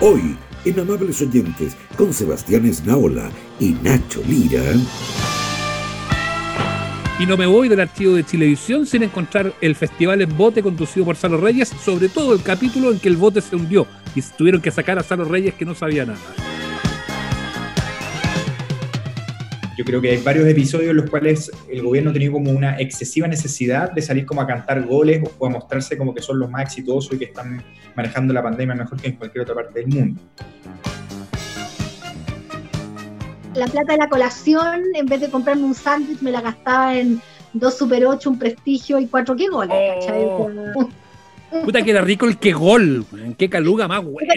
Hoy, en Amables Oyentes, con Sebastián Esnaola y Nacho Lira. Y no me voy del archivo de Chilevisión sin encontrar el festival en bote conducido por Salo Reyes, sobre todo el capítulo en que el bote se hundió y tuvieron que sacar a Salo Reyes que no sabía nada. Yo creo que hay varios episodios en los cuales el gobierno ha tenido como una excesiva necesidad de salir como a cantar goles o a mostrarse como que son los más exitosos y que están manejando la pandemia mejor que en cualquier otra parte del mundo. La plata de la colación, en vez de comprarme un sándwich, me la gastaba en dos Super 8, un prestigio y cuatro qué goles. Oh. Puta que era rico el que gol, qué caluga más buena.